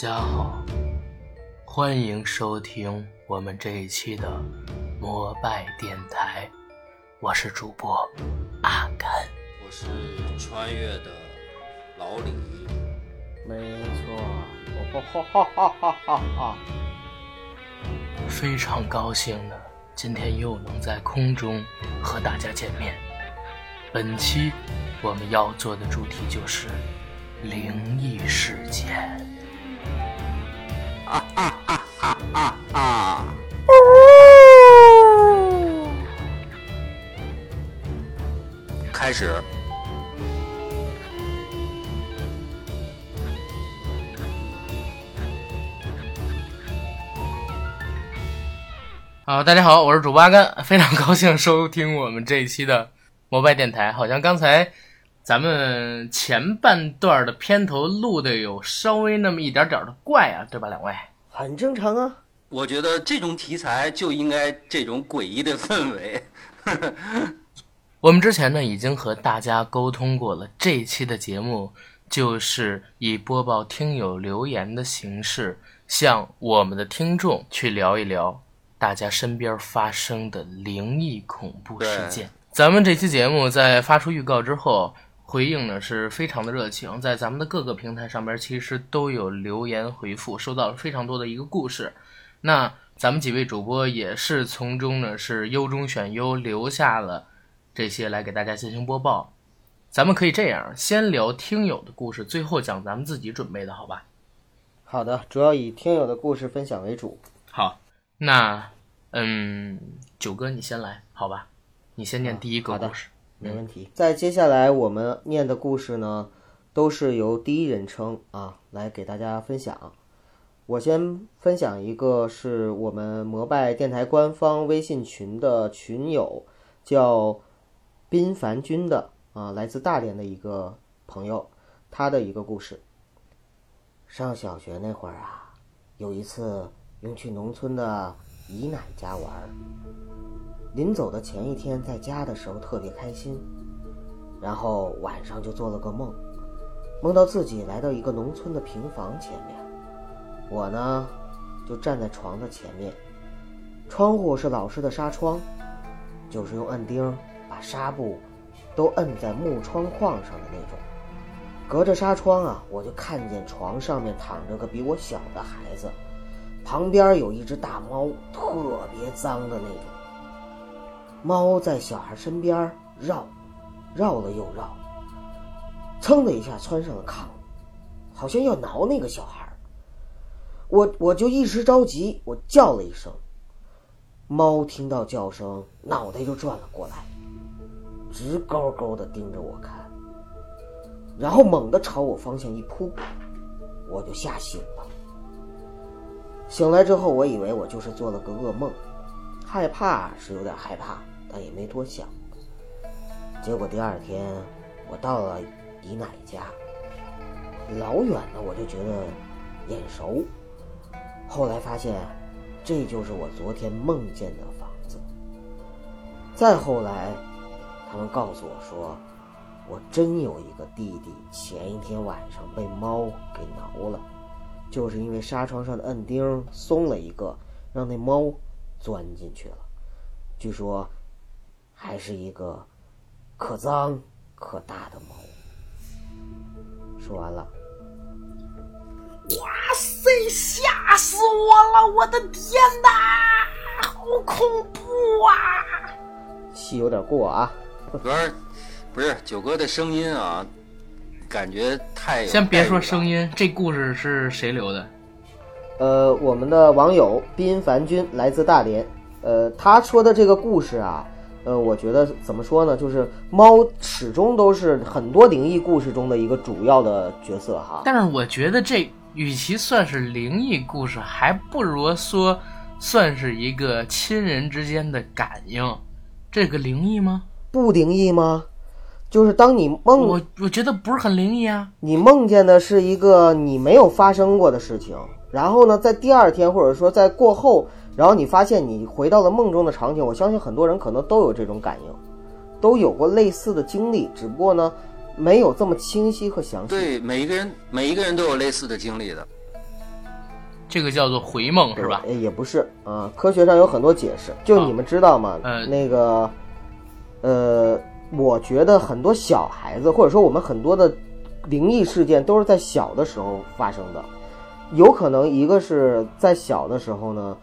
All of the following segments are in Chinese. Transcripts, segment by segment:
大家好，欢迎收听我们这一期的摩拜电台，我是主播阿甘。我是穿越的老李，没错，哈哈哈哈哈哈！非常高兴呢，今天又能在空中和大家见面。本期我们要做的主题就是灵异事件。啊啊啊啊啊啊！开始。好，大家好，我是主播阿甘，非常高兴收听我们这一期的摩拜电台。好像刚才咱们前半段的片头录的有稍微那么一点点的怪啊，对吧，两位？很正常啊。我觉得这种题材就应该这种诡异的氛围。我们之前呢已经和大家沟通过了，这一期的节目就是以播报听友留言的形式，向我们的听众去聊一聊大家身边发生的灵异恐怖事件。咱们这期节目在发出预告之后，回应呢是非常的热情，在咱们的各个平台上边其实都有留言回复，收到了非常多的一个故事。那咱们几位主播也是从中呢是优中选优，留下了这些来给大家进行播报。咱们可以这样，先聊听友的故事，最后讲咱们自己准备的，好吧？好的，主要以听友的故事分享为主。好，那嗯，九哥你先来，好吧？你先念第一个故事。没问题。在接下来我们念的故事呢，都是由第一人称啊来给大家分享。我先分享一个是我们摩拜电台官方微信群的群友叫宾凡君的啊，来自大连的一个朋友，他的一个故事。上小学那会儿啊，有一次用去农村的姨奶家玩。临走的前一天，在家的时候特别开心，然后晚上就做了个梦，梦到自己来到一个农村的平房前面，我呢就站在床的前面，窗户是老式的纱窗，就是用摁钉把纱布都摁在木窗框上的那种。隔着纱窗啊，我就看见床上面躺着个比我小的孩子，旁边有一只大猫，特别脏的那种。猫在小孩身边绕，绕了又绕，噌的一下窜上了炕，好像要挠那个小孩。我我就一时着急，我叫了一声。猫听到叫声，脑袋就转了过来，直勾勾的盯着我看，然后猛地朝我方向一扑，我就吓醒了。醒来之后，我以为我就是做了个噩梦。害怕是有点害怕，但也没多想。结果第二天，我到了姨奶家，老远的我就觉得眼熟。后来发现，这就是我昨天梦见的房子。再后来，他们告诉我说，我真有一个弟弟，前一天晚上被猫给挠了，就是因为纱窗上的摁钉松了一个，让那猫。钻进去了，据说还是一个可脏可大的猫。说完了，哇塞，吓死我了！我的天哪，好恐怖啊！戏有点过啊。主要是不是九哥的声音啊，感觉太先别说声音，这故事是谁留的？呃，我们的网友斌凡君来自大连，呃，他说的这个故事啊，呃，我觉得怎么说呢，就是猫始终都是很多灵异故事中的一个主要的角色哈。但是我觉得这与其算是灵异故事，还不如说算是一个亲人之间的感应。这个灵异吗？不灵异吗？就是当你梦我我觉得不是很灵异啊。你梦见的是一个你没有发生过的事情，然后呢，在第二天或者说在过后，然后你发现你回到了梦中的场景。我相信很多人可能都有这种感应，都有过类似的经历，只不过呢，没有这么清晰和详细。对每一个人，每一个人都有类似的经历的。这个叫做回梦是吧？呃也不是啊，科学上有很多解释。就你们知道吗？呃那个，呃，我觉得很多小孩子，或者说我们很多的灵异事件，都是在小的时候发生的。有可能一个是在小的时候呢，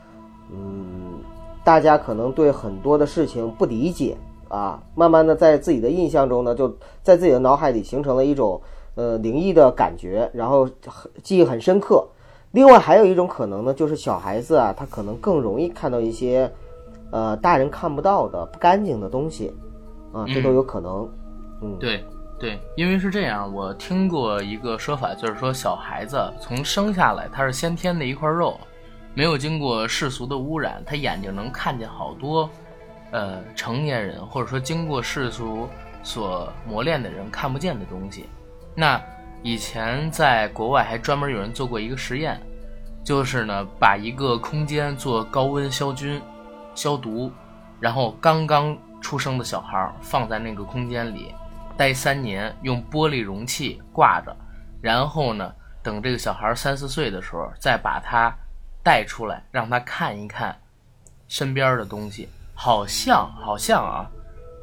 嗯，大家可能对很多的事情不理解啊，慢慢的在自己的印象中呢，就在自己的脑海里形成了一种呃灵异的感觉，然后很记忆很深刻。另外还有一种可能呢，就是小孩子啊，他可能更容易看到一些呃大人看不到的不干净的东西啊，这都有可能。嗯，对对，因为是这样，我听过一个说法，就是说小孩子从生下来他是先天的一块肉，没有经过世俗的污染，他眼睛能看见好多呃成年人或者说经过世俗所磨练的人看不见的东西。那以前在国外还专门有人做过一个实验，就是呢把一个空间做高温消菌、消毒，然后刚刚出生的小孩放在那个空间里。待三年，用玻璃容器挂着，然后呢，等这个小孩三四岁的时候，再把他带出来，让他看一看身边的东西。好像，好像啊，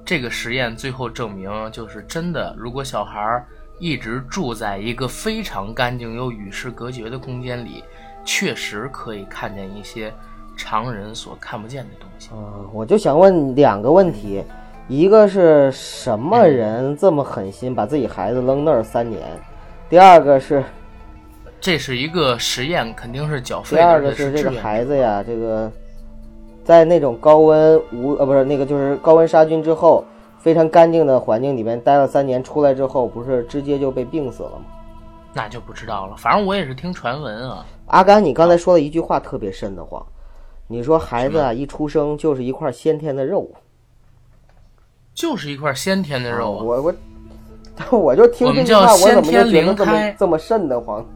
这个实验最后证明，就是真的。如果小孩一直住在一个非常干净又与世隔绝的空间里，确实可以看见一些常人所看不见的东西。嗯，我就想问两个问题，一个是什么人这么狠心把自己孩子扔那儿三年？第二个是，这是一个实验，肯定是缴费第二个是这个孩子呀，这个在那种高温无呃不是那个就是高温杀菌之后，非常干净的环境里面待了三年，出来之后不是直接就被病死了吗？那就不知道了。反正我也是听传闻啊。阿甘，你刚才说了一句话特别瘆得慌，你说孩子啊一出生就是一块先天的肉，就是一块先天的肉啊。我我 我就听这句话，叫我怎么就觉得这么这么瘆得慌？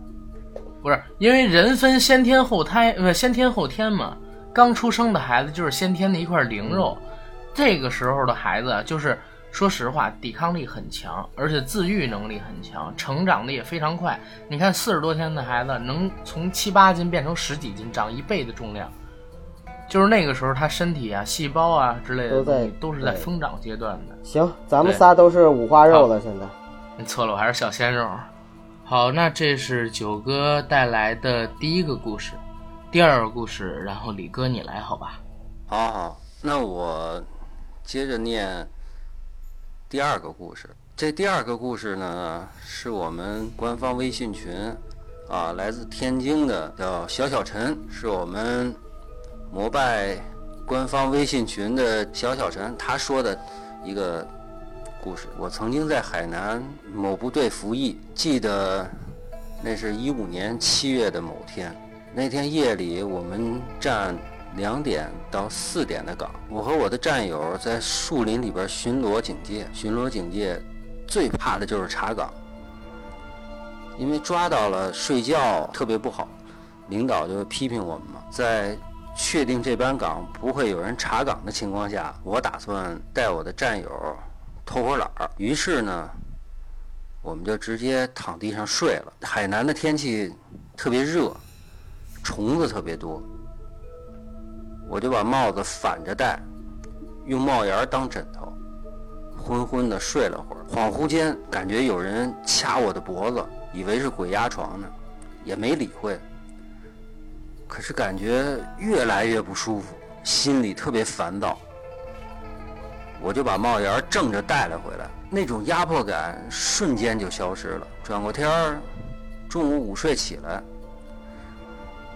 不是，因为人分先天后胎，不是先天后天嘛。刚出生的孩子就是先天的一块灵肉，这个时候的孩子就是说实话，抵抗力很强，而且自愈能力很强，成长的也非常快。你看四十多天的孩子能从七八斤变成十几斤，长一倍的重量，就是那个时候他身体啊、细胞啊之类的都在都是在疯长阶段的。行，咱们仨都是五花肉了，现在。你错了，我还是小鲜肉。好，那这是九哥带来的第一个故事，第二个故事，然后李哥你来，好吧？好好，那我接着念第二个故事。这第二个故事呢，是我们官方微信群啊，来自天津的叫小小陈，是我们摩拜官方微信群的小小陈，他说的一个故事。我曾经在海南某部队服役，记得那是一五年七月的某天，那天夜里我们站两点到四点的岗，我和我的战友在树林里边巡逻警戒。巡逻警戒最怕的就是查岗，因为抓到了睡觉特别不好，领导就批评我们嘛。在确定这班岗不会有人查岗的情况下，我打算带我的战友偷会懒儿。于是呢，我们就直接躺地上睡了。海南的天气特别热，虫子特别多。我就把帽子反着戴，用帽檐当枕头，昏昏的睡了会儿。恍惚间感觉有人掐我的脖子，以为是鬼压床呢，也没理会。可是感觉越来越不舒服，心里特别烦躁。我就把帽檐正着戴了回来，那种压迫感瞬间就消失了。转过天儿，中午午睡起来，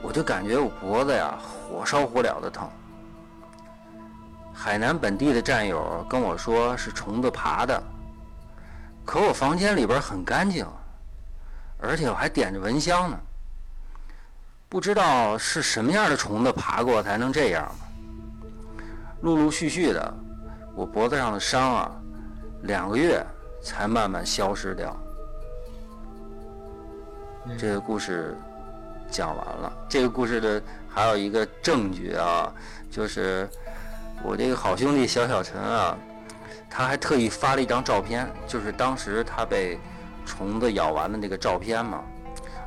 我就感觉我脖子呀火烧火燎的疼。海南本地的战友跟我说是虫子爬的，可我房间里边很干净，而且我还点着蚊香呢。不知道是什么样的虫子爬过才能这样。陆陆续续的，我脖子上的伤啊，两个月才慢慢消失掉。这个故事讲完了。这个故事的还有一个证据啊，就是我这个好兄弟小小陈啊，他还特意发了一张照片，就是当时他被虫子咬完的那个照片嘛。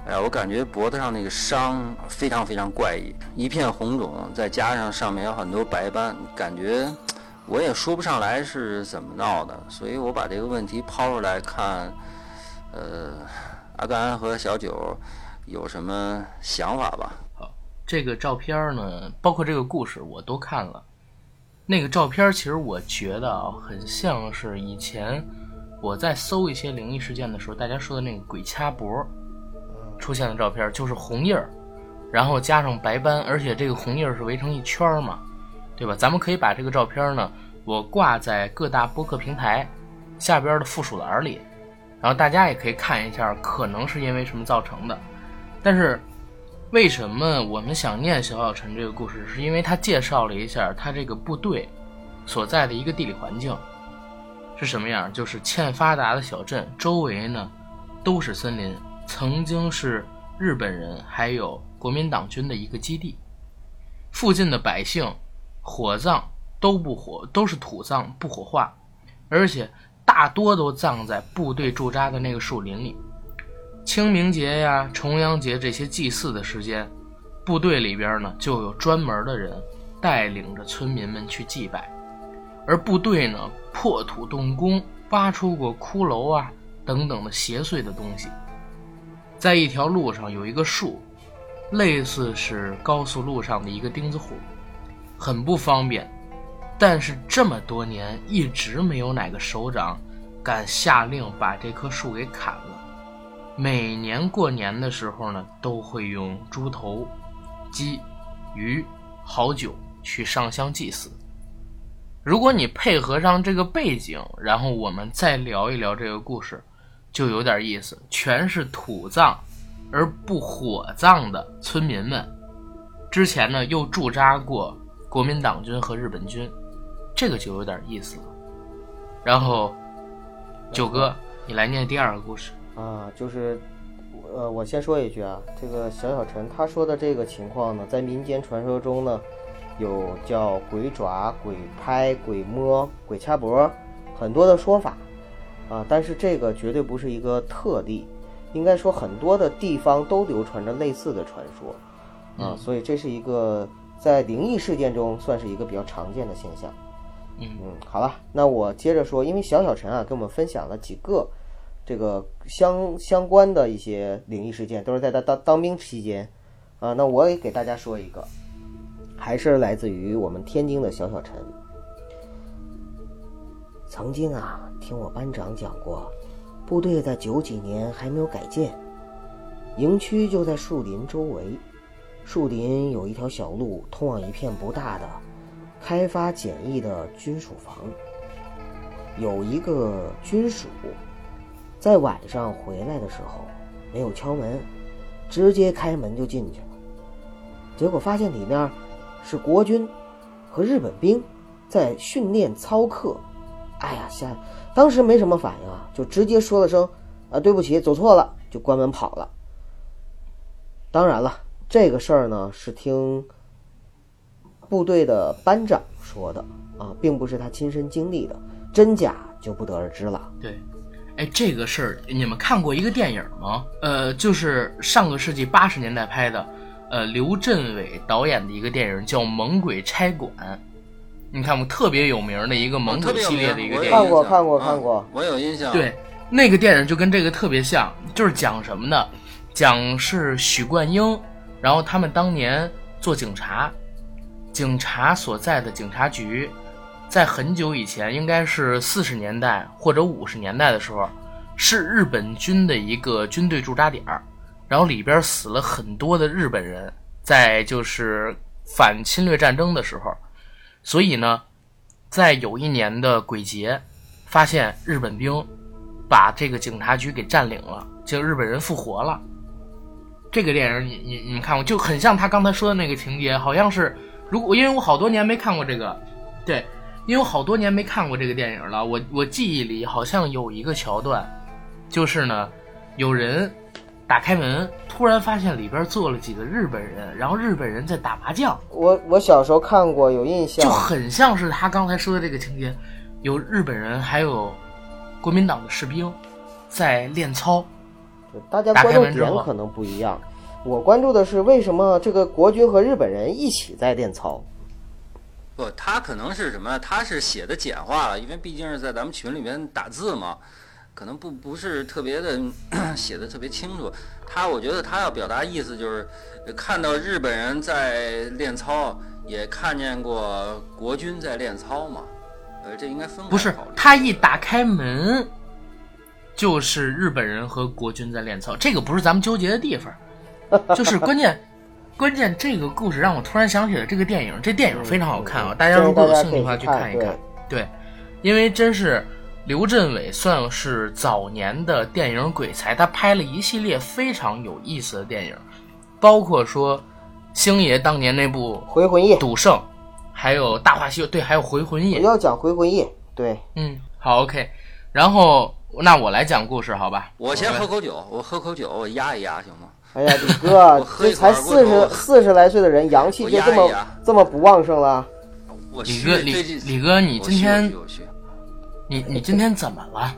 哎呀，我感觉脖子上那个伤非常非常怪异，一片红肿，再加上上面有很多白斑，感觉我也说不上来是怎么闹的，所以我把这个问题抛出来看，呃，阿甘和小九有什么想法吧？好，这个照片呢，包括这个故事我都看了。那个照片其实我觉得啊，很像是以前我在搜一些灵异事件的时候，大家说的那个鬼掐脖出现的照片，就是红印儿，然后加上白斑，而且这个红印儿是围成一圈儿嘛，对吧？咱们可以把这个照片呢，我挂在各大播客平台下边的附属栏里，然后大家也可以看一下，可能是因为什么造成的。但是为什么我们想念小小陈这个故事，是因为他介绍了一下他这个部队所在的一个地理环境是什么样，就是欠发达的小镇，周围呢都是森林。曾经是日本人还有国民党军的一个基地，附近的百姓火葬都不火，都是土葬不火化，而且大多都葬在部队驻扎的那个树林里。清明节呀、重阳节这些祭祀的时间，部队里边呢就有专门的人带领着村民们去祭拜，而部队呢破土动工，挖出过骷髅啊等等的邪祟的东西。在一条路上有一个树，类似是高速路上的一个钉子户，很不方便。但是这么多年一直没有哪个首长敢下令把这棵树给砍了。每年过年的时候呢，都会用猪头、鸡、鱼、好酒去上香祭祀。如果你配合上这个背景，然后我们再聊一聊这个故事。就有点意思，全是土葬而不火葬的村民们，之前呢又驻扎过国民党军和日本军，这个就有点意思了。然后，九哥，你来念第二个故事啊，就是呃，我先说一句啊，这个小小陈他说的这个情况呢，在民间传说中呢，有叫鬼爪、鬼拍、鬼摸、鬼掐脖，很多的说法。啊，但是这个绝对不是一个特例，应该说很多的地方都流传着类似的传说，啊，所以这是一个在灵异事件中算是一个比较常见的现象。嗯嗯，好了，那我接着说，因为小小陈啊跟我们分享了几个这个相相关的一些灵异事件，都是在他当当兵期间，啊，那我也给大家说一个，还是来自于我们天津的小小陈。曾经啊，听我班长讲过，部队在九几年还没有改建，营区就在树林周围。树林有一条小路通往一片不大的、开发简易的军属房。有一个军属在晚上回来的时候，没有敲门，直接开门就进去了。结果发现里面是国军和日本兵在训练操课。哎呀，吓！当时没什么反应啊，就直接说了声“啊，对不起，走错了”，就关门跑了。当然了，这个事儿呢是听部队的班长说的啊，并不是他亲身经历的，真假就不得而知了。对，哎，这个事儿你们看过一个电影吗？呃，就是上个世纪八十年代拍的，呃，刘镇伟导演的一个电影叫《猛鬼差馆》。你看过特别有名的一个猛鬼系列的一个电影，看过看过看过，我有印象。对，那个电影就跟这个特别像，就是讲什么呢？讲是许冠英，然后他们当年做警察，警察所在的警察局，在很久以前，应该是四十年代或者五十年代的时候，是日本军的一个军队驻扎点儿，然后里边死了很多的日本人，在就是反侵略战争的时候。所以呢，在有一年的鬼节，发现日本兵把这个警察局给占领了，就日本人复活了。这个电影你你你们看过，就很像他刚才说的那个情节，好像是如果因为我好多年没看过这个，对，因为我好多年没看过这个电影了，我我记忆里好像有一个桥段，就是呢，有人。打开门，突然发现里边坐了几个日本人，然后日本人在打麻将。我我小时候看过，有印象，就很像是他刚才说的这个情节，有日本人，还有国民党的士兵在练操。大家关注点可能不一样。我关注的是为什么这个国军和日本人一起在练操？不，他可能是什么？他是写的简化了，因为毕竟是在咱们群里面打字嘛，可能不不是特别的 写的特别清楚。他我觉得他要表达意思就是，呃看到日本人在练操，也看见过国军在练操嘛。呃，这应该分不是他一打开门，就是日本人和国军在练操，这个不是咱们纠结的地方，就是关键。关键这个故事让我突然想起了这个电影，这电影非常好看啊！嗯大家如果有兴趣的话去看一看。对，因为真是刘镇伟算是早年的电影鬼才，他拍了一系列非常有意思的电影，包括说星爷当年那部回魂夜《赌圣》，还有《大话西游》，对，还有《回魂夜我》。要讲回魂夜，对，嗯，好，OK。然后那我来讲故事，好吧？我先喝口酒，我喝口酒，我压一压行吗？哎呀，李哥我，喝一这才四十四十来岁的人，阳气就这么压压这么不旺盛了。李哥，李李哥，你今天 你你今天怎么了？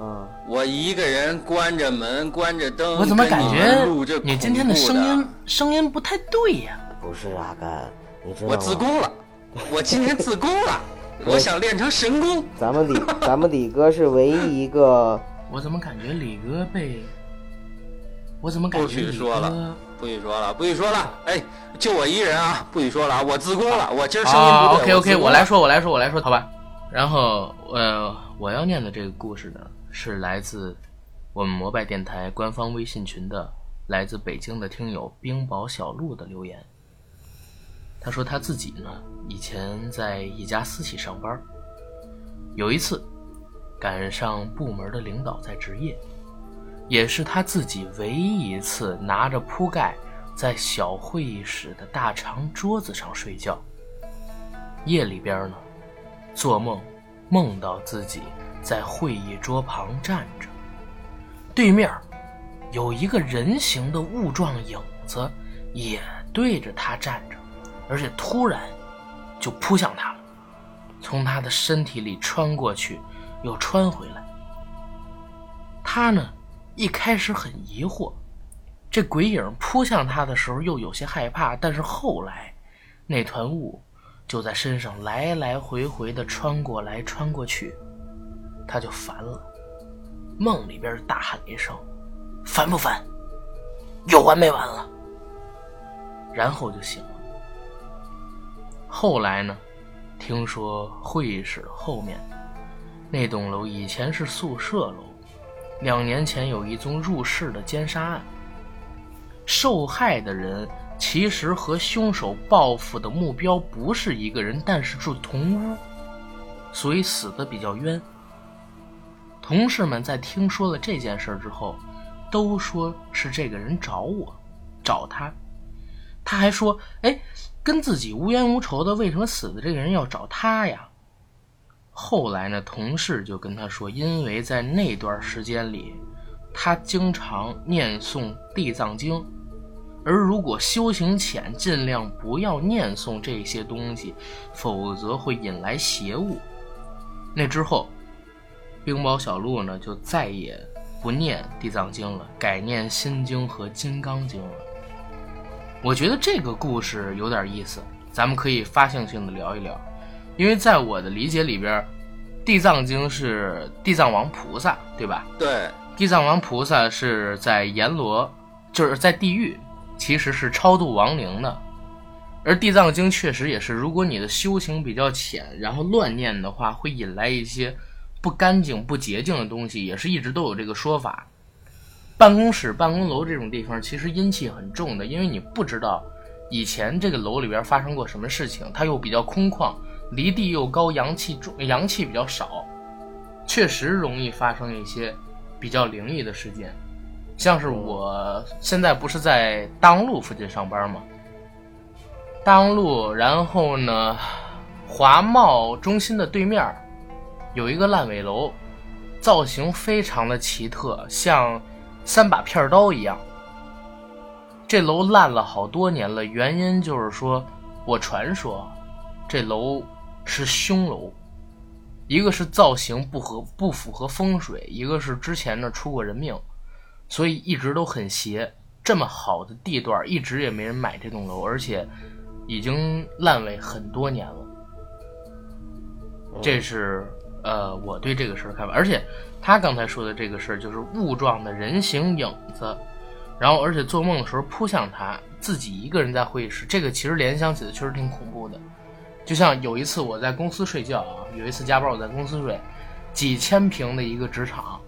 嗯，我一个人关着门，关着灯，我怎么感觉你今天的声音声音不太对呀？不是阿甘，你知道我？自宫了，我今天自宫了，我想练成神功。咱们李咱们李哥是唯一一个，我怎么感觉李哥被？我怎么感觉李许说了？不许说了，不许说了，哎，就我一人啊，不许说了啊，我自宫了，我今儿声音啊，OK 不对。OK，自宫了。我来说，我来说，我来说，好吧。然后呃，我要念的这个故事呢，是来自我们摩拜电台官方微信群的来自北京的听友冰雹小鹿的留言。他说他自己呢，以前在一家私企上班，有一次赶上部门的领导在值夜，也是他自己唯一一次拿着铺盖在小会议室的大长桌子上睡觉。夜里边呢，做梦梦到自己在会议桌旁站着，对面有一个人形的雾状影子也对着他站，而且突然就扑向他了，从他的身体里穿过去，又穿回来。他呢，一开始很疑惑，这鬼影扑向他的时候又有些害怕，但是后来，那团雾就在身上来来回回的穿过来穿过去，他就烦了，梦里边大喊一声：“烦不烦？有完没完了？”然后就醒了。后来呢，听说会议室后面那栋楼以前是宿舍楼，两年前有一宗入室的奸杀案，受害的人其实和凶手报复的目标不是一个人，但是住同屋，所以死的比较冤。同事们在听说了这件事之后，都说是这个人找我，找他。他还说：“哎，跟自己无冤无仇的，为什么死的这个人要找他呀？”后来呢，同事就跟他说，因为在那段时间里，他经常念诵《地藏经》，而如果修行浅，尽量不要念诵这些东西，否则会引来邪物。那之后，冰雹小鹿呢就再也不念《地藏经》了，改念《心经》和《金刚经》了。我觉得这个故事有点意思，咱们可以发性性的聊一聊。因为在我的理解里边，《地藏经》是地藏王菩萨，对吧？对，地藏王菩萨是在阎罗，就是在地狱，其实是超度亡灵的。而《地藏经》确实也是，如果你的修行比较浅，然后乱念的话，会引来一些不干净、不洁净的东西，也是一直都有这个说法。办公室、办公楼这种地方，其实阴气很重的，因为你不知道以前这个楼里边发生过什么事情，它又比较空旷，离地又高，阳气重，阳气比较少，确实容易发生一些比较灵异的事件。像是我现在不是在大望路附近上班吗？大望路，然后呢，华贸中心的对面有一个烂尾楼，造型非常的奇特，像三把片刀一样。这楼烂了好多年了，原因就是说，我传说这楼是凶楼，一个是造型不合不符合风水，一个是之前呢出过人命，所以一直都很邪。这么好的地段，一直也没人买这栋楼，而且已经烂尾很多年了。这是呃我对这个事儿看法，而且他刚才说的这个事儿就是雾状的人形影子，然后而且做梦的时候扑向他，自己一个人在会议室，这个其实联想起来确实挺恐怖的。就像有一次我在公司睡觉啊，有一次加班我在公司睡，几千平的一个职场，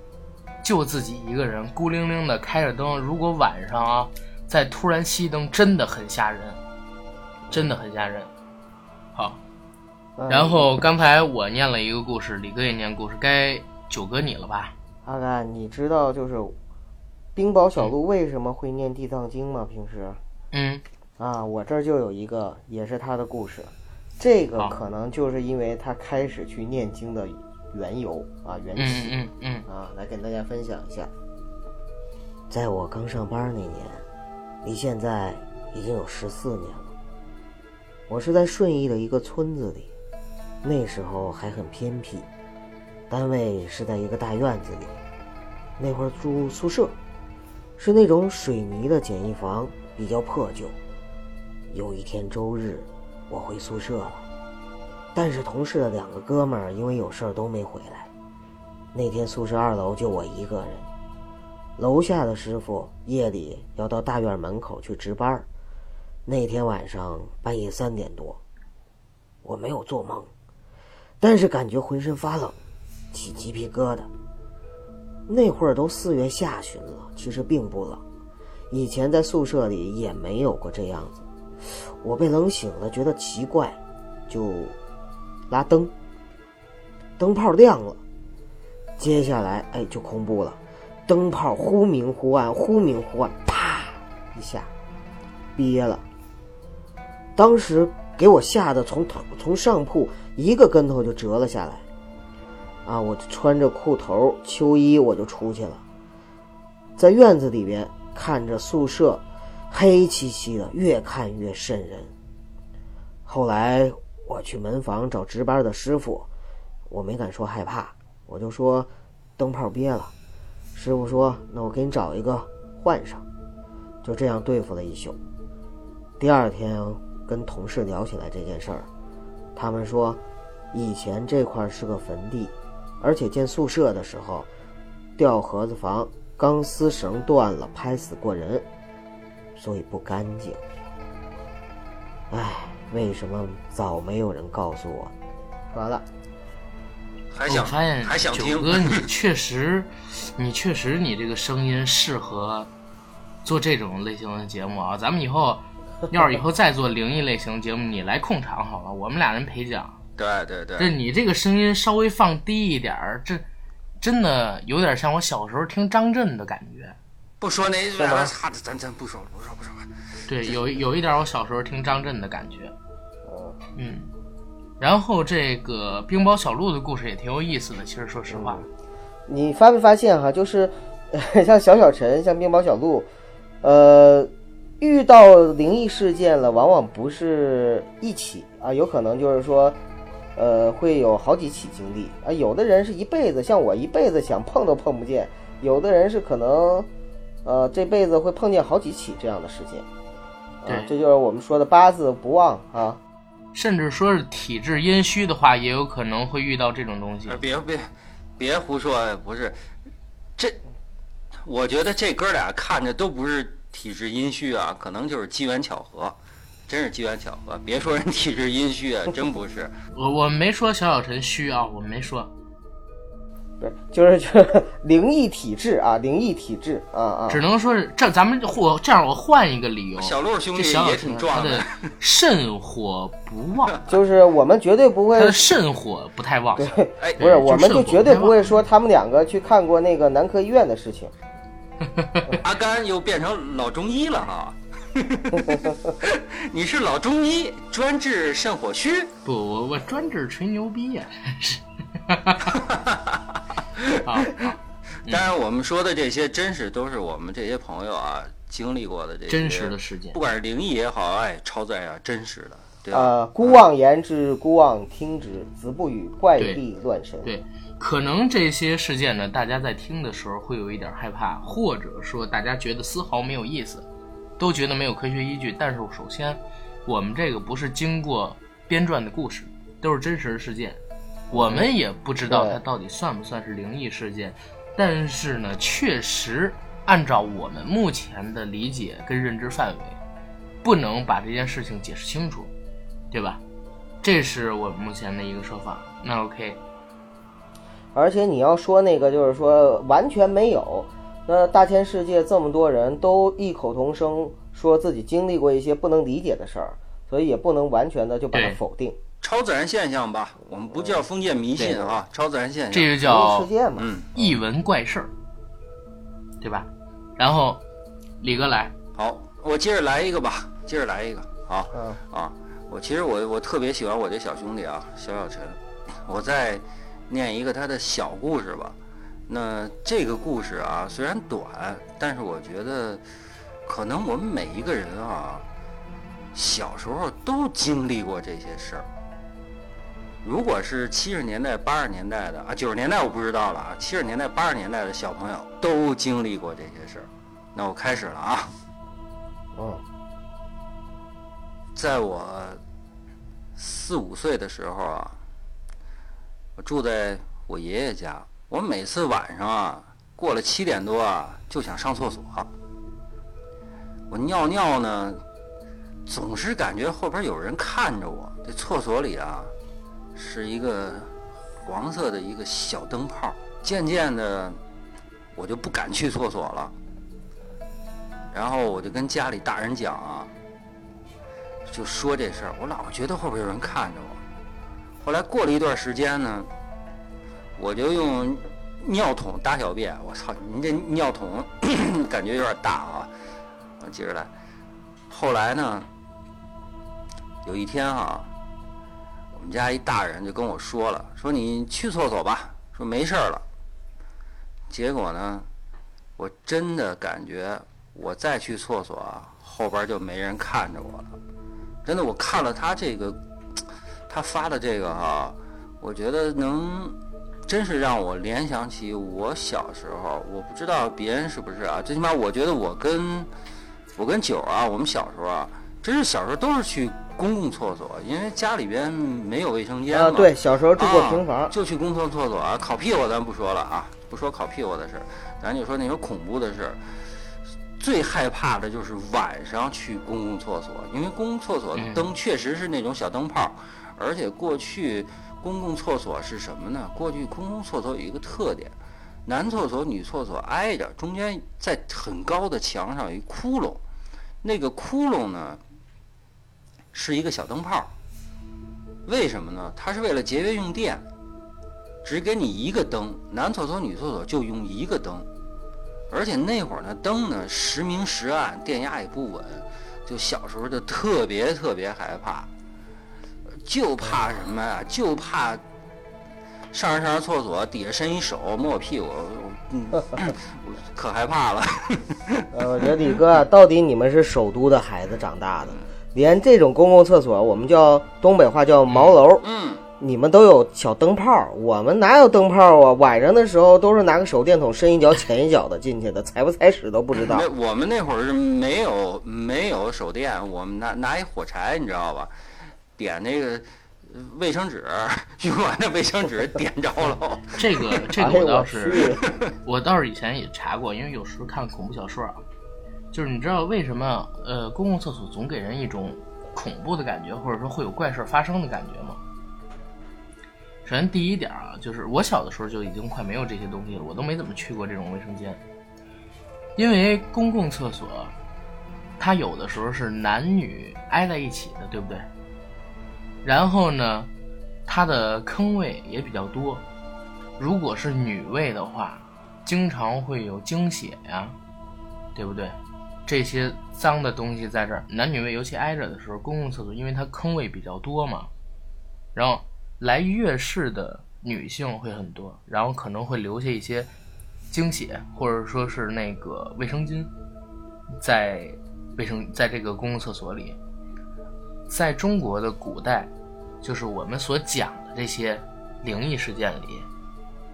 就自己一个人孤零零的开着灯，如果晚上啊再突然熄灯，真的很吓人，真的很吓人。好。然后刚才我念了一个故事，李哥也念故事，该九哥你了吧？阿甘，你知道就是冰雹小鹿为什么会念地藏经吗？平时？嗯。啊，我这儿就有一个，也是他的故事。这个可能就是因为他开始去念经的缘由啊，缘起。嗯嗯啊，来跟大家分享一下。在我刚上班那年，离现在已经有十四年了。我是在顺义的一个村子里。那时候还很偏僻，单位是在一个大院子里。那会儿住宿舍，是那种水泥的简易房，比较破旧。有一天周日，我回宿舍了，但是同事的两个哥们儿因为有事儿都没回来。那天宿舍二楼就我一个人，楼下的师傅夜里要到大院门口去值班。那天晚上半夜三点多，我没有做梦。但是感觉浑身发冷，起鸡皮疙瘩。那会儿都四月下旬了，其实并不冷。以前在宿舍里也没有过这样子。我被冷醒了，觉得奇怪，就拉灯，灯泡亮了。接下来，哎，就恐怖了，灯泡忽明忽暗，忽明忽暗，啪一下，憋了。当时。给我吓得从头从上铺一个跟头就折了下来，啊！我就穿着裤头秋衣我就出去了，在院子里边看着宿舍黑漆漆的，越看越瘆人。后来我去门房找值班的师傅，我没敢说害怕，我就说灯泡憋了。师傅说：“那我给你找一个换上。”就这样对付了一宿。第二天。跟同事聊起来这件事儿，他们说，以前这块是个坟地，而且建宿舍的时候，吊盒子房钢丝绳断了，拍死过人，所以不干净。唉，为什么早没有人告诉我？完了，还想发现还想九哥，你确实，你确实，你这个声音适合做这种类型的节目啊！咱们以后。要是以后再做灵异类型节目，你来控场好了，我们俩人陪讲。对对对，这你这个声音稍微放低一点儿，这真的有点像我小时候听张震的感觉。不说那，咱咱咱不说了，不说不说。对，有有一点我小时候听张震的感觉。嗯，然后这个冰雹小鹿的故事也挺有意思的，其实说实话。你发没发现哈？就是 像小小陈，像冰雹小鹿，呃。遇到灵异事件了，往往不是一起啊，有可能就是说，呃，会有好几起经历啊。有的人是一辈子，像我一辈子想碰都碰不见；有的人是可能，呃，这辈子会碰见好几起这样的事件。对，这就是我们说的八字不旺啊。甚至说是体质阴虚的话，也有可能会遇到这种东西。别别别胡说，不是这，我觉得这哥俩看着都不是。体质阴虚啊，可能就是机缘巧合，真是机缘巧合。别说人体质阴虚啊，真不是。我我没说小小陈虚啊，我没说。对，就是就是灵异体质啊，灵异体质啊啊。只能说是这，咱们或这样，我换一个理由。小鹿兄弟也挺壮的，肾火不旺。就是我们绝对不会。他的肾火不太旺。对，不是，我们就绝对不会说他们两个去看过那个男科医院的事情。阿甘又变成老中医了哈，你是老中医，专治肾火虚？不，我我专治吹牛逼呀！啊，当然我们说的这些，真是都是我们这些朋友啊经历过的这些真实的事件，不管是灵异也好，哎，超载啊，真实的。对啊，孤妄言之，孤妄听之，子不语怪力乱神。对。可能这些事件呢，大家在听的时候会有一点害怕，或者说大家觉得丝毫没有意思，都觉得没有科学依据。但是首先，我们这个不是经过编撰的故事，都是真实的事件，我们也不知道它到底算不算是灵异事件。但是呢，确实按照我们目前的理解跟认知范围，不能把这件事情解释清楚，对吧？这是我目前的一个说法。那 OK。而且你要说那个，就是说完全没有，那大千世界这么多人都异口同声说自己经历过一些不能理解的事儿，所以也不能完全的就把它否定。超自然现象吧，我们不叫封建迷信啊，超自然现象，这就叫世界嘛，嗯，异闻怪事儿，对吧？然后李哥来，好，我接着来一个吧，接着来一个，好，嗯。啊，我其实我我特别喜欢我这小兄弟啊，小小陈，我再念一个他的小故事吧。那这个故事啊，虽然短，但是我觉得可能我们每一个人啊，小时候都经历过这些事儿。如果是七十年代、八十年代的啊，九十年代我不知道了啊，七十年代、八十年代的小朋友都经历过这些事儿。那我开始了啊。嗯在我四五岁的时候啊，我住在我爷爷家。我每次晚上啊，过了七点多啊，就想上厕所。我尿尿呢，总是感觉后边有人看着我。这厕所里啊，是一个黄色的一个小灯泡。渐渐的，我就不敢去厕所了。然后我就跟家里大人讲啊，就说这事儿，我老觉得后边有人看着我。后来过了一段时间呢，我就用尿桶大小便。我操，您这尿桶 感觉有点大啊！我接着来。后来呢，有一天啊，我们家一大人就跟我说了，说你去厕所吧，说没事了。结果呢，我真的感觉我再去厕所，后边就没人看着我了。真的，我看了他这个，他发的这个哈、我觉得能，真是让我联想起我小时候。我不知道别人是不是啊，最起码我觉得我跟我跟九啊，我们小时候啊，真是小时候都是去公共厕所，因为家里边没有卫生间嘛。啊，对，小时候住过平房啊，，就去公共厕所啊，烤屁股咱不说了啊，不说烤屁股的事儿，咱就说那种恐怖的事儿。最害怕的就是晚上去公共厕所，因为公共厕所的灯确实是那种小灯泡，而且过去公共厕所是什么呢？过去公共厕所有一个特点，男厕所、女厕所挨着，中间在很高的墙上有一窟窿，那个窟窿呢是一个小灯泡。为什么呢？它是为了节约用电，只给你一个灯，男厕所、女厕所就用一个灯。而且那会儿呢，灯呢时明时暗，电压也不稳，就小时候就特别特别害怕，就怕什么呀？就怕上着上着厕所，底下伸一手摸我屁股，我可害怕了。呃，我觉得李哥啊，到底你们是首都的孩子长大的，连这种公共厕所，我们叫东北话叫茅楼，嗯，你们都有小灯泡，我们哪有灯泡啊？晚上的时候都是拿个手电筒深一脚浅一脚的进去的，踩不踩屎都不知道，。我们那会儿是没有没有手电，我们拿拿一火柴，你知道吧？点那个呃卫生纸，用完的卫生纸点着了。这个这哎个我倒是，我倒是以前也查过，因为有时候看恐怖小说啊，就是你知道为什么呃公共厕所总给人一种恐怖的感觉，或者说会有怪事发生的感觉吗？首先第一点啊，就是我小的时候就已经快没有这些东西了，我都没怎么去过这种卫生间，因为公共厕所它有的时候是男女挨在一起的，对不对？然后呢，它的坑位也比较多，如果是女卫的话，经常会有精血呀，对不对？这些脏的东西在这儿，男女卫尤其挨着的时候，公共厕所因为它坑位比较多嘛，然后来月事的女性会很多，然后可能会留下一些精血或者说是那个卫生巾，在卫生在这个公共厕所里，在中国的古代，就是我们所讲的这些灵异事件里，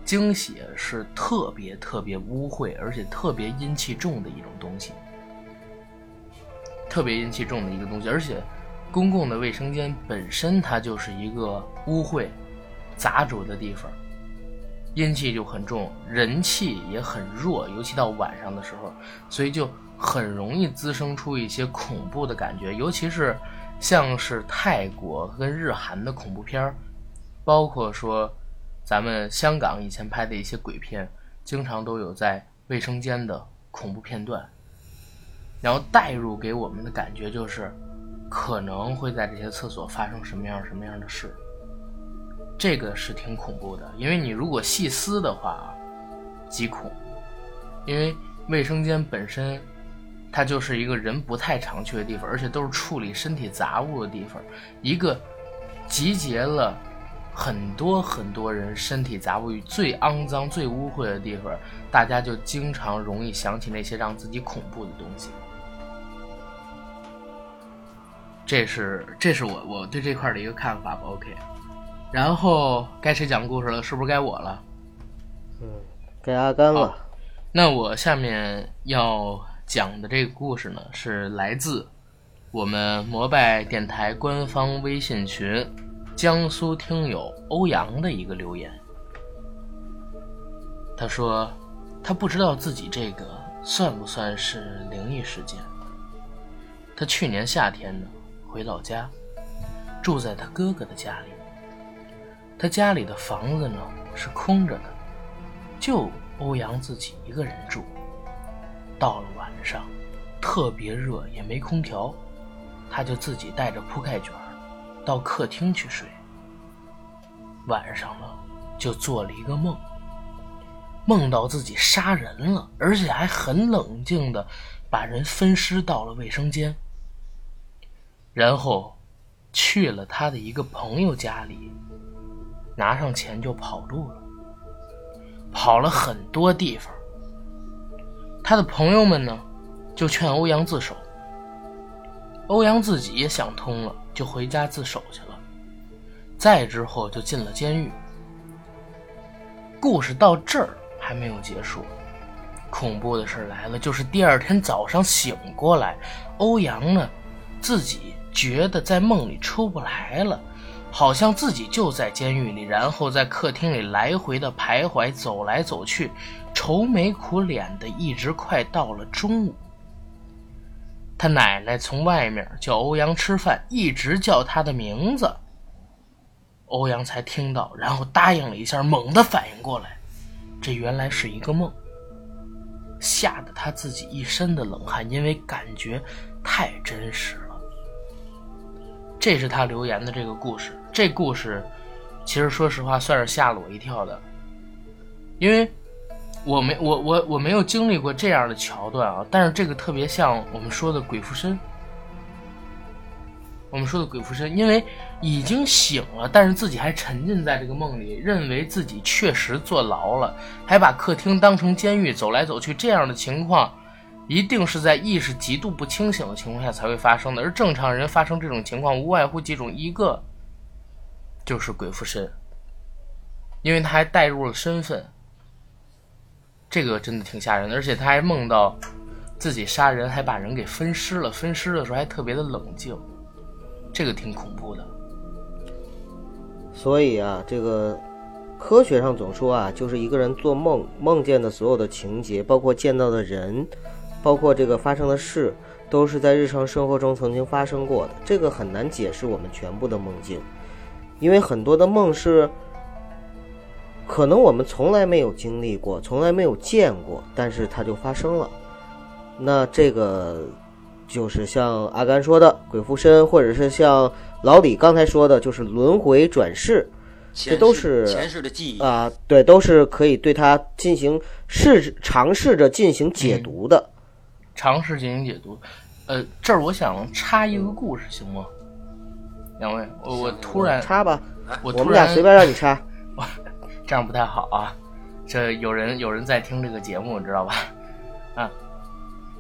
精血是特别特别污秽，而且特别阴气重的一种东西，特别阴气重的一个东西。而且，公共的卫生间本身它就是一个污秽、杂浊的地方，阴气就很重，人气也很弱，尤其到晚上的时候，所以就很容易滋生出一些恐怖的感觉，尤其是像是泰国跟日韩的恐怖片儿，包括说。咱们香港以前拍的一些鬼片，经常都有在卫生间的恐怖片段，然后带入给我们的感觉就是，可能会在这些厕所发生什么样什么样的事。这个是挺恐怖的，因为你如果细思的话，极恐。因为卫生间本身，它就是一个人不太常去的地方，而且都是处理身体杂物的地方，一个集结了。很多很多人身体杂物最肮脏、最污秽的地方，大家就经常容易想起那些让自己恐怖的东西。这是这是我我对这块的一个看法吧。OK，然后该谁讲故事了？是不是该我了？嗯，该阿甘了。那我下面要讲的这个故事呢，是来自我们摩拜电台官方微信群。江苏听友欧阳的一个留言，他说：“他不知道自己这个算不算是灵异事件。他去年夏天呢，回老家，住在他哥哥的家里。他家里的房子呢是空着的，就欧阳自己一个人住。到了晚上，特别热，也没空调，他就自己带着铺盖卷。”到客厅去睡。晚上了，就做了一个梦，梦到自己杀人了，而且还很冷静的把人分尸到了卫生间，然后去了他的一个朋友家里，拿上钱就跑路了，跑了很多地方。他的朋友们呢，就劝欧阳自首。欧阳自己也想通了。就回家自首去了，再之后就进了监狱。故事到这儿还没有结束，恐怖的事来了，就是第二天早上醒过来，欧阳呢自己觉得在梦里出不来了，好像自己就在监狱里，然后在客厅里来回的徘徊，走来走去，愁眉苦脸的，一直快到了中午。他奶奶从外面叫欧阳吃饭，一直叫他的名字，欧阳才听到，然后答应了一下，猛地反应过来，这原来是一个梦，吓得他自己一身的冷汗，因为感觉太真实了。这是他留言的这个故事，这故事其实说实话算是吓了我一跳的，因为。我没我我我没有经历过这样的桥段啊，但是这个特别像我们说的鬼附身。我们说的鬼附身，因为已经醒了，但是自己还沉浸在这个梦里，认为自己确实坐牢了，还把客厅当成监狱，走来走去，这样的情况，一定是在意识极度不清醒的情况下才会发生的。而正常人发生这种情况，无外乎几种：一个就是鬼附身，因为他还带入了身份。这个真的挺吓人的，而且他还梦到自己杀人，还把人给分尸了。分尸的时候还特别的冷静，这个挺恐怖的。所以啊，这个科学上总说啊，就是一个人做梦梦见的所有的情节，包括见到的人，包括这个发生的事，都是在日常生活中曾经发生过的。这个很难解释我们全部的梦境，因为很多的梦是。可能我们从来没有经历过，从来没有见过，但是它就发生了。那这个就是像阿甘说的鬼附身，或者是像老李刚才说的，就是轮回转世，这都是前世的记忆啊。对，都是可以对它进行试尝试着进行解读的，尝试进行解读。呃，这儿我想插一个故事，行吗？两位，我我突然插吧，我我们俩随便让你插。这样不太好啊，这有人有人在听这个节目，知道吧？啊，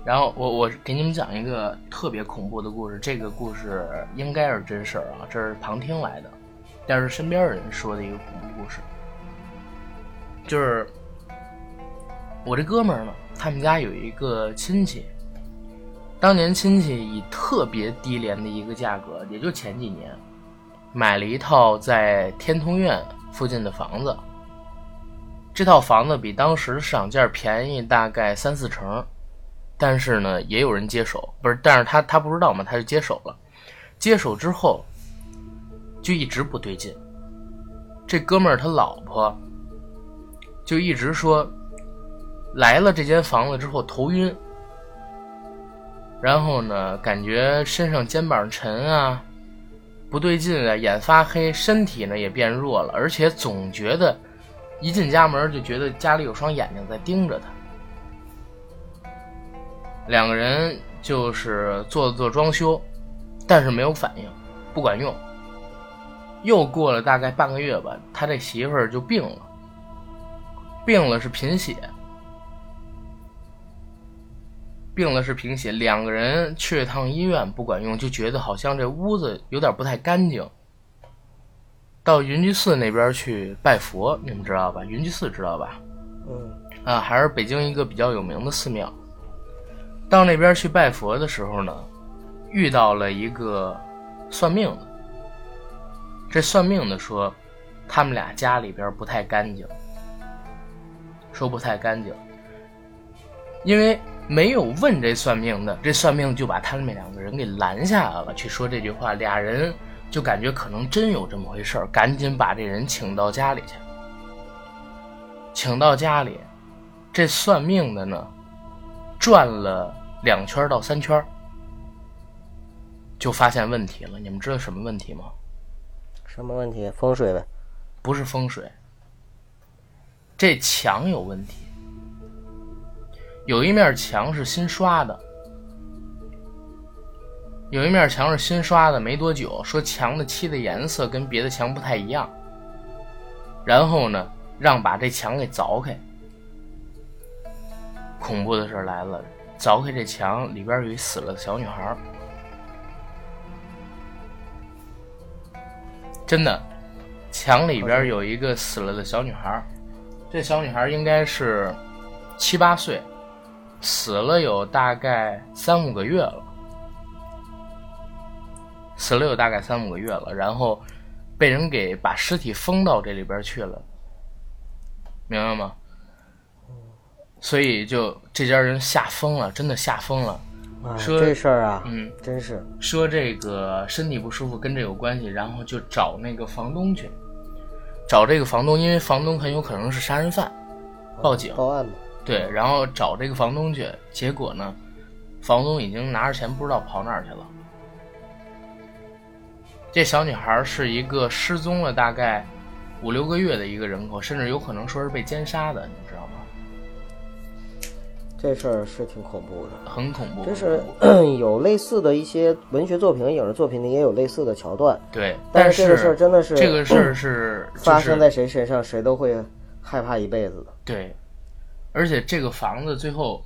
然后我我给你们讲一个特别恐怖的故事，这个故事应该是真事儿啊，这是旁听来的，但是身边人说的一个恐怖故事。就是我这哥们儿呢，他们家有一个亲戚，当年亲戚以特别低廉的一个价格，也就前几年，买了一套在天通苑附近的房子。这套房子比当时市场价便宜大概三四成，但是呢，也有人接手，不是，但是他他不知道嘛，他就接手了。接手之后，就一直不对劲。这哥们儿他老婆就一直说，来了这间房子之后头晕，然后呢，感觉身上肩膀沉啊，不对劲啊，眼发黑，身体呢也变弱了，而且总觉得。一进家门就觉得家里有双眼睛在盯着他，两个人就是做了做装修，但是没有反应，不管用。又过了大概半个月吧，他这媳妇儿就病了，病了是贫血，病了是贫血，两个人去了趟医院不管用，就觉得好像这屋子有点不太干净。到云居寺那边去拜佛，你们知道吧？云居寺知道吧？嗯，啊，还是北京一个比较有名的寺庙。到那边去拜佛的时候呢，遇到了一个算命的。这算命的说，他们俩家里边不太干净，说不太干净，因为没有问这算命的，这算命就把他们两个人给拦下来了，去说这句话，俩人。就感觉可能真有这么回事儿，赶紧把这人请到家里去。请到家里，这算命的呢，转了两圈到三圈，就发现问题了。你们知道什么问题吗？什么问题？风水呗？不是风水，这墙有问题。有一面墙是新刷的。有一面墙是新刷的，没多久，说墙的漆的颜色跟别的墙不太一样。然后呢，让把这墙给凿开。恐怖的事来了，凿开这墙里边有一死了的小女孩。真的，墙里边有一个死了的小女孩。这小女孩应该是七八岁，死了有大概三五个月了。死了有大概三五个月了，然后被人给把尸体封到这里边去了，明白吗？所以就这家人吓疯了，真的吓疯了。说这事儿啊，嗯，真是说这个身体不舒服跟这有关系，然后就找那个房东去，找这个房东，因为房东很有可能是杀人犯，报警报案嘛。对，然后找这个房东去，结果呢，房东已经拿着钱不知道跑哪儿去了。这小女孩是一个失踪了大概五六个月的一个人口，甚至有可能说是被奸杀的，你知道吗？这事儿是挺恐怖的，很恐怖。就是 有类似的一些文学作品、影视作品里也有类似的桥段。对，但是这个事儿真的是这个事儿是 发生在谁身上，谁都会害怕一辈子的。对，而且这个房子最后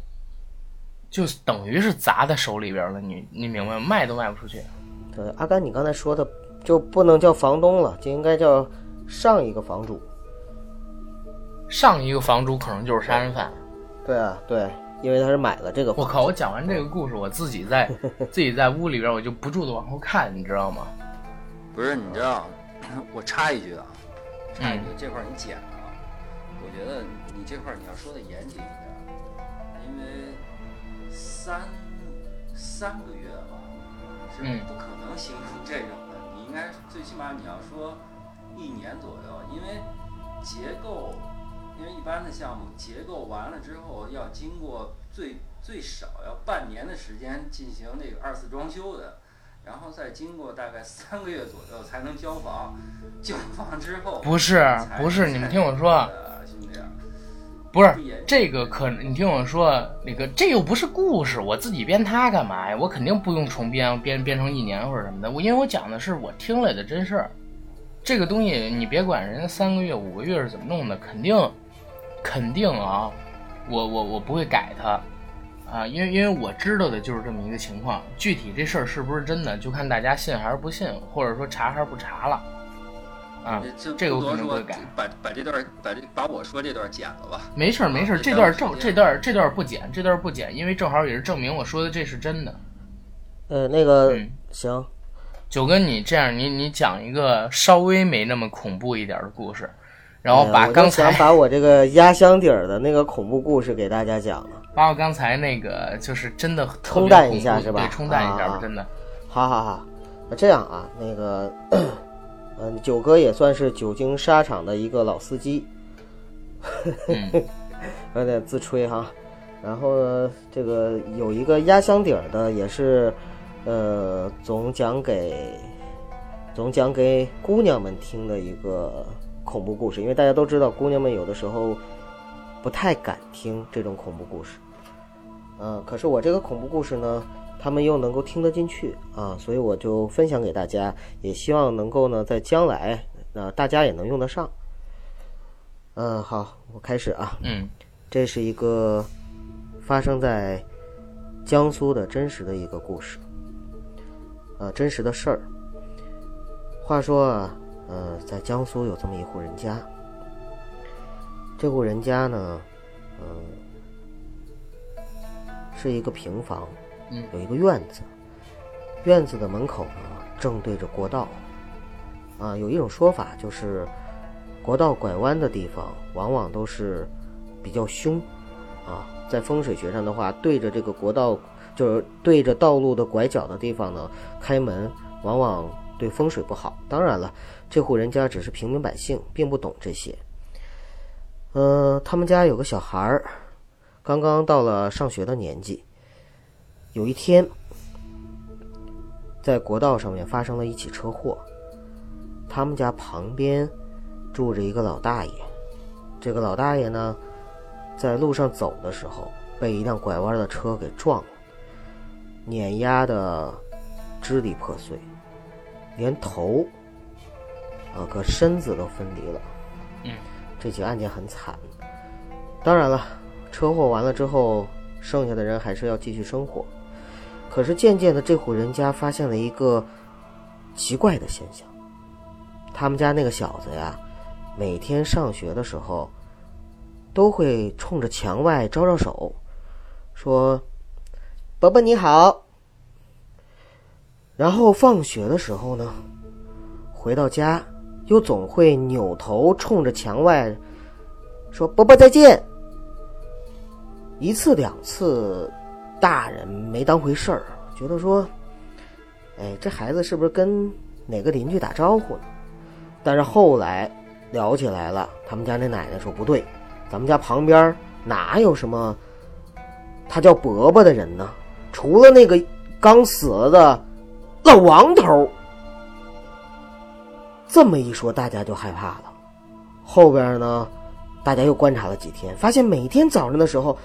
就等于是砸在手里边了，你你明白吗？卖都卖不出去。对，阿甘，你刚才说的。就不能叫房东了，就应该叫上一个房主。上一个房主可能就是杀人犯。对啊，对，因为他是买了这个。我靠！我讲完这个故事，我自己在 自己在屋里边，我就不住的往后看，你知道吗？不是，你知道，我插一句啊，插一句，这块你剪了。我觉得你这块你要说的严谨一点，因为三三个月吧，是不可能形成这种的。你。应该最起码你要说一年左右，因为结构，因为一般的项目结构完了之后要经过最最少要半年的时间进行那个二次装修的，然后再经过大概三个月左右才能交房，交房之后不是不是你们听我说，兄弟，不是这个可你听我说那个这又不是故事，我自己编它干嘛呀？我肯定不用重编编编成一年或者什么的，我因为我讲的是我听来的真事儿。这个东西你别管人家三个月五个月是怎么弄的，肯定肯定啊，我我我不会改它啊，因为因为我知道的就是这么一个情况，具体这事儿是不是真的，就看大家信还是不信，或者说查还是不查了。啊，这这个我肯定会改。把把这段把这把我说这段剪了吧。没事儿没事儿，啊这段正这段这段不剪，这段不剪，因为正好也是证明我说的这是真的。呃，那个、嗯行，九哥，你这样，你你讲一个稍微没那么恐怖一点的故事，然后把刚才、想把我这个压箱底儿的那个恐怖故事给大家讲了。把我刚才那个就是真的冲淡一下是吧对，冲淡一下吧，啊真的。好好好，那这样啊，那个，嗯，九哥也算是久经沙场的一个老司机，嗯 有点自吹哈。然后呢，这个有一个压箱底儿的，也是，呃，总讲给总讲给姑娘们听的一个恐怖故事，因为大家都知道，姑娘们有的时候不太敢听这种恐怖故事。嗯，可是我这个恐怖故事呢，他们又能够听得进去啊，所以我就分享给大家，也希望能够呢，在将来，呃，大家也能用得上。嗯，好，我开始啊。嗯这是一个发生在江苏的真实的一个故事，呃，真实的事儿。话说啊，呃，在江苏有这么一户人家，这户人家呢，嗯、是一个平房，有一个院子，院子的门口呢正对着国道，啊，有一种说法就是，国道拐弯的地方往往都是比较凶，啊，在风水学上的话，对着这个国道，就是对着道路的拐角的地方呢，开门往往对风水不好。当然了，这户人家只是平民百姓，并不懂这些。呃，他们家有个小孩儿，刚刚到了上学的年纪。有一天，在国道上面发生了一起车祸。他们家旁边住着一个老大爷，这个老大爷呢，在路上走的时候被一辆拐弯的车给撞了，碾压的支离破碎，连头啊和身子都分离了。嗯，这起案件很惨。当然了，车祸完了之后，剩下的人还是要继续生活。可是渐渐的，这户人家发现了一个奇怪的现象：他们家那个小子呀，每天上学的时候，都会冲着墙外招招手，说：“伯伯你好。”然后放学的时候呢，回到家又总会扭头冲着墙外说：“伯伯再见。”一次两次，大人没当回事儿，觉得说：“哎，这孩子是不是跟哪个邻居打招呼呢？”但是后来聊起来了，他们家那奶奶说：“不对，咱们家旁边哪有什么他叫伯伯的人呢？除了那个刚死了的老王头。”这么一说，大家就害怕了。后边呢，大家又观察了几天，发现每天早上的时候，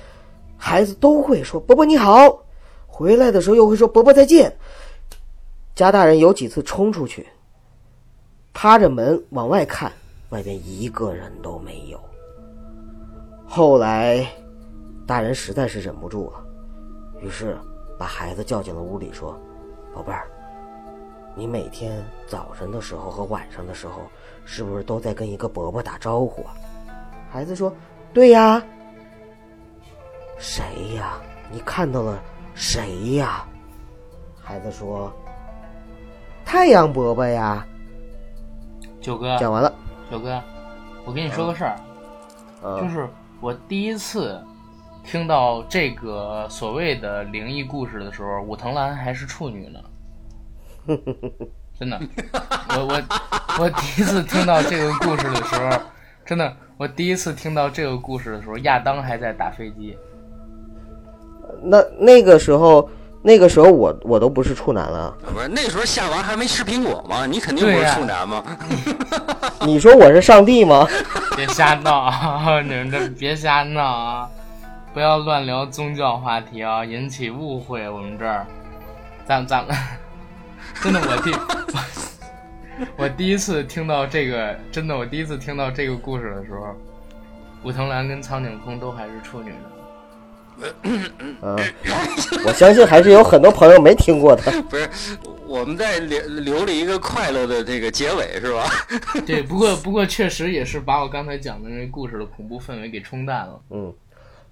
孩子都会说“伯伯你好”，回来的时候又会说“伯伯再见”。家大人有几次冲出去，趴着门往外看，外边一个人都没有。后来，大人实在是忍不住了，于是把孩子叫进了屋里，说：“宝贝儿，你每天早晨的时候和晚上的时候，是不是都在跟一个伯伯打招呼啊？”孩子说：“对呀。”谁呀？你看到了谁呀？孩子说：“太阳伯伯呀。九哥”，讲完了，九哥，我跟你说个事儿，嗯就是我第一次听到这个所谓的灵异故事的时候，武藤兰还是处女呢。真的，我我我第一次听到这个故事的时候，真的，我第一次听到这个故事的时候，亚当还在打飞机。那那个时候，那个时候我我都不是处男了。不是那时候夏娃还没吃苹果吗？你肯定不是处男吗？你说我是上帝吗？别瞎闹啊！你们这别瞎闹啊！不要乱聊宗教话题啊，引起误会。我们这儿，咱咱们真的，我第 我第一次听到这个，真的，我第一次听到这个故事的时候，武藤兰跟苍井空都还是处女呢。嗯，我相信还是有很多朋友没听过的。不是，我们在留留了一个快乐的这个结尾是吧？对，不过不过确实也是把我刚才讲的那故事的恐怖氛围给冲淡了。嗯，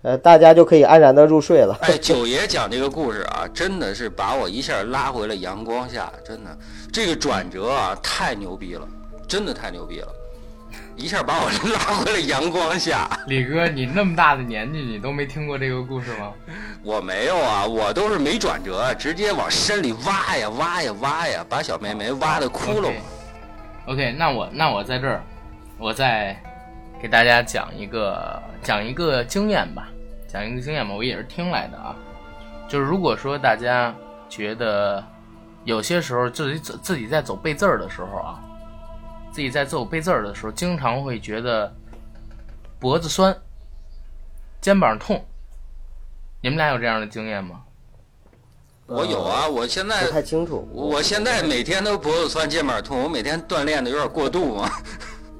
呃，大家就可以安然的入睡了。哎，九爷讲这个故事啊，真的是把我一下拉回了阳光下，真的，这个转折啊，太牛逼了，真的太牛逼了，一下把我拉回了阳光下。李哥，你那么大的年纪，你都没听过这个故事吗？我没有啊，我都是没转折，直接往深里挖呀挖呀挖呀，把小妹妹挖的窟窿。OK，那我那我在这儿，我再给大家讲一个讲一个经验吧，讲一个经验吧，我也是听来的啊。就是如果说大家觉得有些时候自己走自己在走背字儿的时候啊，自己在走背字儿的时候，经常会觉得脖子酸、肩膀痛，你们俩有这样的经验吗？我有啊，我现在不太清楚。我现在每天都脖子酸、肩膀痛，我每天锻炼的有点过度嘛。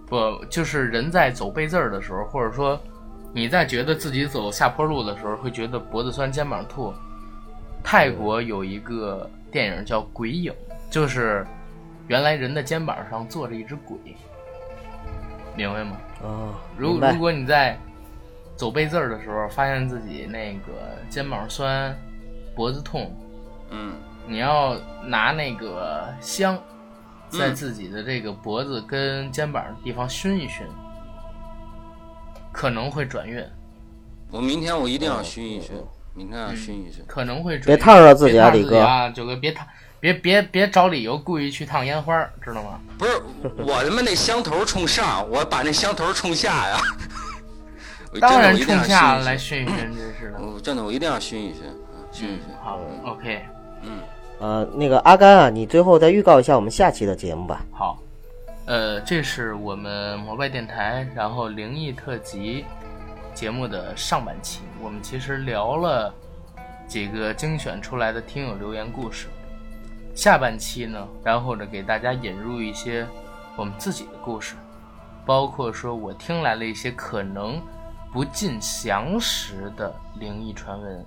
不，就是人在走背字儿的时候，或者说你在觉得自己走下坡路的时候，会觉得脖子酸、肩膀痛。泰国有一个电影叫《鬼影》，就是原来人的肩膀上坐着一只鬼，明白吗？如如果你在走背字儿的时候，发现自己那个肩膀酸、脖子痛，嗯，你要拿那个香，在嗯自己的这个脖子跟肩膀的地方熏一熏，可能会转运，我明天我一定要熏一熏，明天要熏一熏。可能会转运。别烫着自己啊李哥。啊，九哥别烫，别别别找理由故意去烫烟花，知道吗？不是我他妈那香头冲上，我把那香头冲下呀。当然冲下来熏一熏。真是的。我真的我一定要熏一熏，啊熏一嗯熏。，好，OK，嗯呃，那个阿甘啊，你最后再预告一下我们下期的节目吧。好，呃，这是我们摩拜电台，然后灵异特辑节目的上半期，我们其实聊了几个精选出来的听友留言故事。下半期呢，然后呢，给大家引入一些我们自己的故事，包括说我听来了一些可能不尽详实的灵异传闻。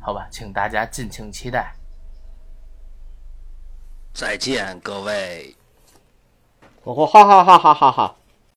好吧，请大家敬请期待。再见，各位。哦吼哈哈哈哈哈哈！